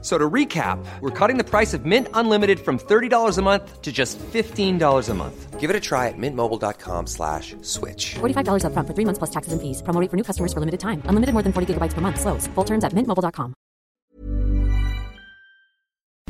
So to recap, we're cutting the price of Mint Unlimited from $30 a month to just $15 a month. Give it a try at mintmobile.com slash switch. $45 up front for three months plus taxes and fees. Promo rate for new customers for limited time. Unlimited more than 40 gigabytes per month. Slows. Full terms at mintmobile.com.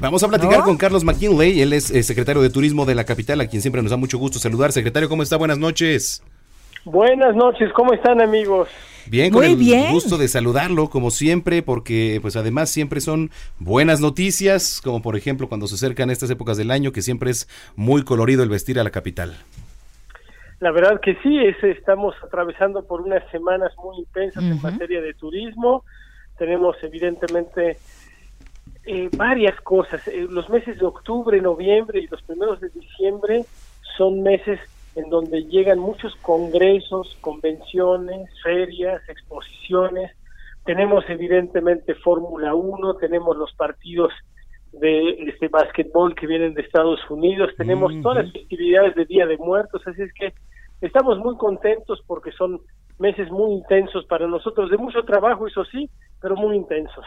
Vamos a platicar con Carlos McKinley. Él es eh, secretario de Turismo de la capital, a quien siempre nos da mucho gusto saludar. Secretario, ¿cómo está? Buenas noches. Buenas noches, ¿cómo están amigos? Bien, con el gusto de saludarlo, como siempre, porque pues además siempre son buenas noticias, como por ejemplo cuando se acercan estas épocas del año, que siempre es muy colorido el vestir a la capital. La verdad que sí, es, estamos atravesando por unas semanas muy intensas en materia de turismo. Tenemos evidentemente eh, varias cosas. Eh, los meses de octubre, noviembre y los primeros de diciembre son meses en donde llegan muchos congresos, convenciones, ferias, exposiciones. Tenemos evidentemente Fórmula 1, tenemos los partidos de este básquetbol que vienen de Estados Unidos, tenemos todas las festividades de Día de Muertos, así es que estamos muy contentos porque son meses muy intensos para nosotros, de mucho trabajo, eso sí, pero muy intensos.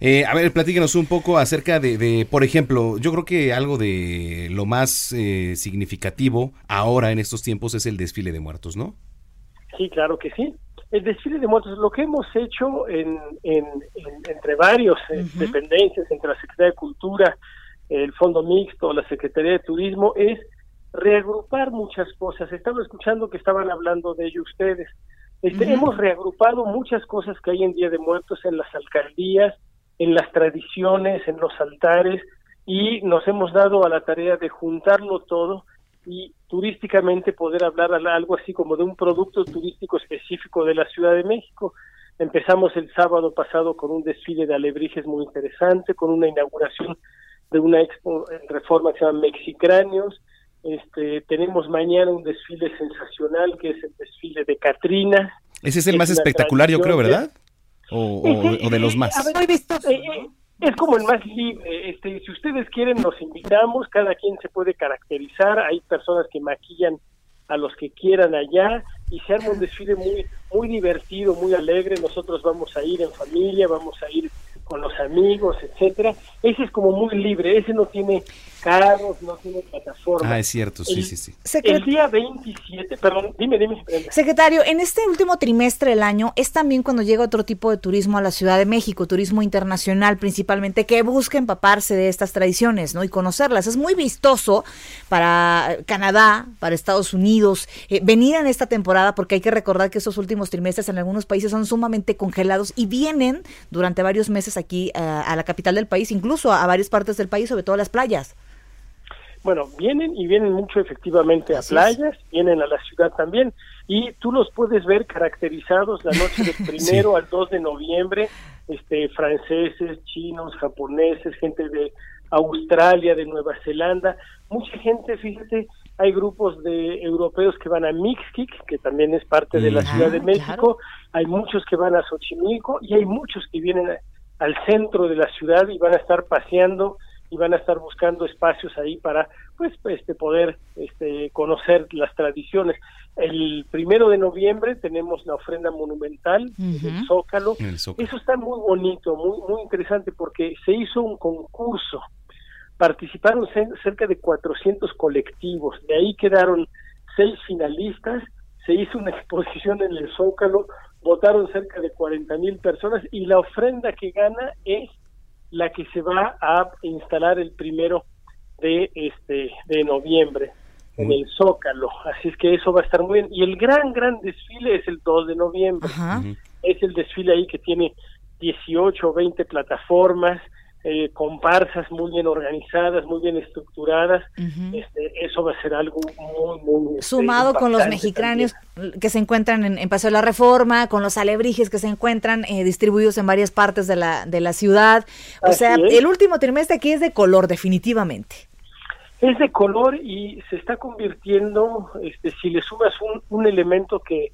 Eh, a ver, platíquenos un poco acerca de, por ejemplo, yo creo que algo de lo más eh, significativo ahora en estos tiempos es el desfile de muertos, ¿no? Sí, claro que sí. El desfile de muertos, lo que hemos hecho en, entre varios eh, dependencias, entre la Secretaría de Cultura, el Fondo Mixto, la Secretaría de Turismo, es reagrupar muchas cosas. Estaba escuchando que estaban hablando de ello ustedes. Este, hemos reagrupado muchas cosas que hay en Día de Muertos en las alcaldías, en las tradiciones, en los altares, y nos hemos dado a la tarea de juntarlo todo y turísticamente poder hablar algo así como de un producto turístico específico de la Ciudad de México. Empezamos el sábado pasado con un desfile de alebrijes muy interesante, con una inauguración de una expo en reforma que se llama Mexicráneos. Este, tenemos mañana un desfile sensacional que es el desfile de Catrina. Ese es el más espectacular, yo creo, ¿verdad? o, de los más? Eh, eh, es como el más libre. Este, si ustedes quieren, nos invitamos. Cada quien se puede caracterizar. Hay personas que maquillan a los que quieran allá y se arma un desfile muy muy divertido, muy alegre. Nosotros vamos a ir en familia, vamos a ir con los amigos, etcétera. Ese es como muy libre, ese no tiene carros, no tiene plataforma. Ah, es cierto, sí, sí, sí. El día 27, perdón, dime, dime. Secretario, en este último trimestre del año es también cuando llega otro tipo de turismo a la Ciudad de México, turismo internacional principalmente, que busca empaparse de estas tradiciones, ¿no? Y conocerlas. Es muy vistoso para Canadá, para Estados Unidos, eh, venir en esta temporada porque hay que recordar que esos últimos trimestres en algunos países son sumamente congelados y vienen durante varios meses aquí eh, a la capital del país, incluso a, varias partes del país, sobre todo a las playas. Bueno, vienen y vienen mucho efectivamente a playas, vienen a la ciudad también, y tú los puedes ver caracterizados la noche del primero al 2 de noviembre, este, franceses, chinos, japoneses, gente de Australia, de Nueva Zelanda, mucha gente, fíjate, hay grupos de europeos que van a Mixquic, que también es parte de la Ciudad de México, hay muchos que van a Xochimilco y hay muchos que vienen al centro de la ciudad y van a estar paseando y van a estar buscando espacios ahí para pues este poder este conocer las tradiciones. El primero de noviembre tenemos la ofrenda monumental del Zócalo. eso está muy bonito muy muy interesante porque se hizo un concurso. Participaron cerca de 400 colectivos. De ahí quedaron seis finalistas se hizo una exposición en el Zócalo votaron cerca de 40 mil personas y la ofrenda que gana es la que se va a instalar el primero de este de noviembre en el Zócalo, así es que eso va a estar muy bien. Y el gran, gran desfile es el 2 de noviembre. Es el desfile ahí que tiene 18 o 20 plataformas, eh, comparsas muy bien organizadas, muy bien estructuradas, este, eso va a ser algo muy, muy... Este, Sumado con los mexicanos que se encuentran en, Paseo de la Reforma, con los alebrijes que se encuentran eh, distribuidos en varias partes de la, de la ciudad. O sea, el último trimestre aquí es de color, definitivamente. Es de color y se está convirtiendo, este, si le sumas un, un elemento que,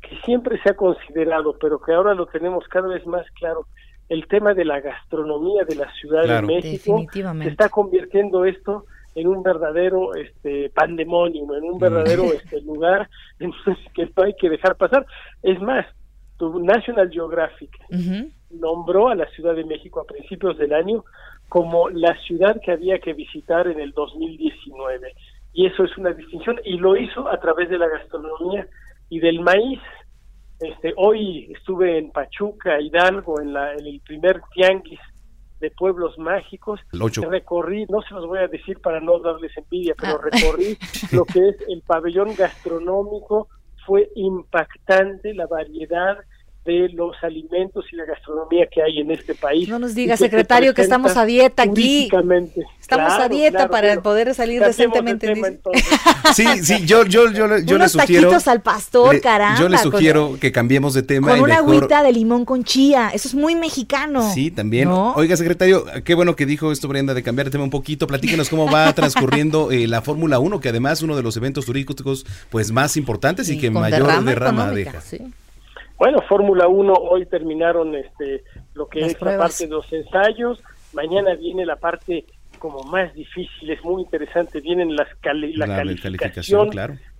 que siempre se ha considerado, pero que ahora lo tenemos cada vez más claro, el tema de la gastronomía de la Ciudad de México. Se está convirtiendo esto en un verdadero este pandemonio, en un verdadero este lugar que no hay que dejar pasar. Es más, tu National Geographic nombró a la Ciudad de México a principios del año como la ciudad que había que visitar en el 2019. Y eso es una distinción y lo hizo a través de la gastronomía y del maíz. Este, hoy estuve en Pachuca, Hidalgo, en, la, en el primer tianguis de pueblos mágicos. Recorrí, no se los voy a decir para no darles envidia, pero ah. recorrí lo que es el pabellón gastronómico. Fue impactante la variedad de los alimentos y la gastronomía que hay en este país. No nos diga, secretario, que estamos a dieta aquí. Estamos a dieta para poder salir decentemente. sí, sí, yo, yo, yo, yo le sugiero. al pastor, caramba. Yo le sugiero que cambiemos de tema. Con una agüita de limón con chía. Eso es muy mexicano. Sí, también. Oiga, secretario, qué bueno que dijo esto, Brenda, de cambiar de tema un poquito. Platíquenos cómo va transcurriendo eh, la Fórmula 1, que además es uno de los eventos turísticos pues más importantes y que mayor derrama, deja. Sí. Bueno, Fórmula 1 hoy terminaron este lo que es la parte de los ensayos, mañana viene la parte como más difícil, es muy interesante, vienen las la, calificación,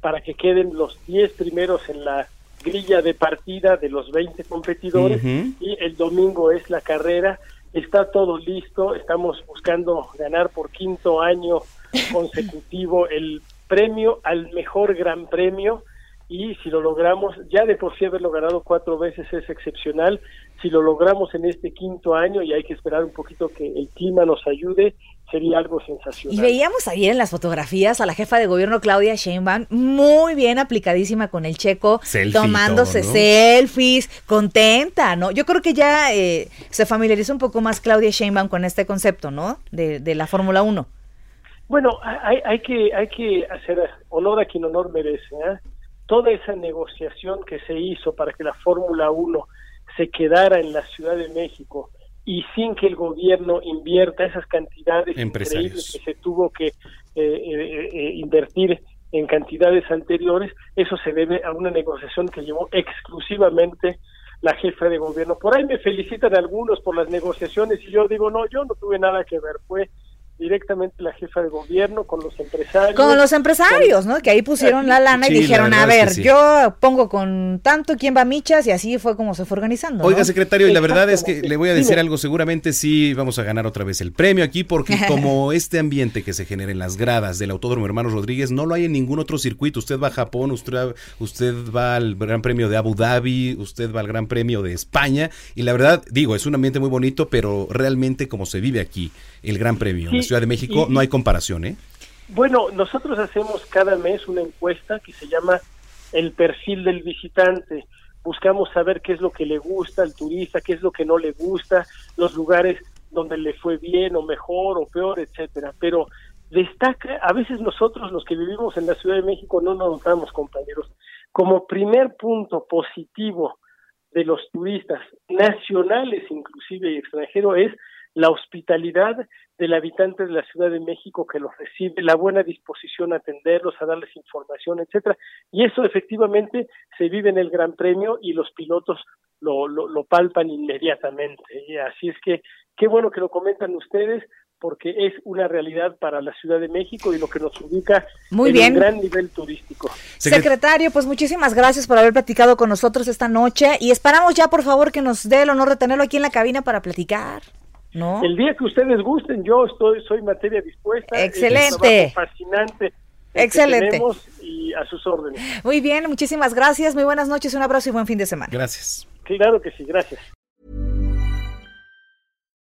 para que queden los 10 primeros en la grilla de partida de los 20 competidores y el domingo es la carrera, está todo listo, estamos buscando ganar por quinto año consecutivo el premio al mejor gran premio y si lo logramos, ya de por sí haberlo ganado cuatro veces es excepcional, si lo logramos en este quinto año y hay que esperar un poquito que el clima nos ayude, sería algo sensacional. Y veíamos ayer en las fotografías a la jefa de gobierno Claudia Sheinbaum muy bien aplicadísima con el checo, tomándose selfies, contenta, ¿no? Yo creo que ya eh, se familiarizó un poco más Claudia Sheinbaum con este concepto, ¿no? De, de la Fórmula 1. Bueno, hay, hay, que, hay que hacer honor a quien honor merece, ¿eh? toda esa negociación que se hizo para que la Fórmula 1 se quedara en la Ciudad de México y sin que el gobierno invierta esas cantidades increíbles que se tuvo que eh, eh, eh, invertir en cantidades anteriores, eso se debe a una negociación que llevó exclusivamente la jefa de gobierno. Por ahí me felicitan algunos por las negociaciones y yo digo, no, yo no tuve nada que ver, fue directamente la jefa de gobierno con los empresarios. Con los empresarios, ¿no? Que ahí pusieron la lana y dijeron, a ver, yo pongo con tanto quién va a michas y así fue como se fue organizando. Oiga, secretario, y la verdad es que le voy a decir algo, seguramente sí vamos a ganar otra vez el premio aquí porque como este ambiente que se genera en las gradas del Autódromo Hermanos Rodríguez no lo hay en ningún otro circuito. Usted va a Japón, usted, usted va al Gran Premio de Abu Dhabi, usted va al Gran Premio de España y la verdad, digo, es un ambiente muy bonito, pero realmente como se vive aquí el Gran Premio Ciudad de México, no hay comparación, ¿eh? Bueno, nosotros hacemos cada mes una encuesta que se llama el perfil del visitante. Buscamos saber qué es lo que le gusta al turista, qué es lo que no le gusta, los lugares donde le fue bien o mejor o peor, etcétera. Pero destaca, a veces nosotros los que vivimos en la Ciudad de México no nos notamos, compañeros, como primer punto positivo de los turistas nacionales inclusive y extranjeros es la hospitalidad del habitante de la Ciudad de México que los recibe, la buena disposición a atenderlos, a darles información, etcétera. Y eso efectivamente se vive en el Gran Premio y los pilotos lo, lo, palpan inmediatamente. Y así es que qué bueno que lo comentan ustedes porque es una realidad para la Ciudad de México y lo que nos ubica Muy en bien. un gran nivel turístico. Secretario, pues muchísimas gracias por haber platicado con nosotros esta noche y esperamos ya por favor que nos dé el honor de tenerlo aquí en la cabina para platicar. El día que ustedes gusten, yo estoy, soy materia dispuesta. Excelente. fascinante. Excelente. y a sus órdenes. Muy bien, muchísimas gracias. Muy buenas noches, un abrazo y buen fin de semana. Gracias. Claro que sí, gracias.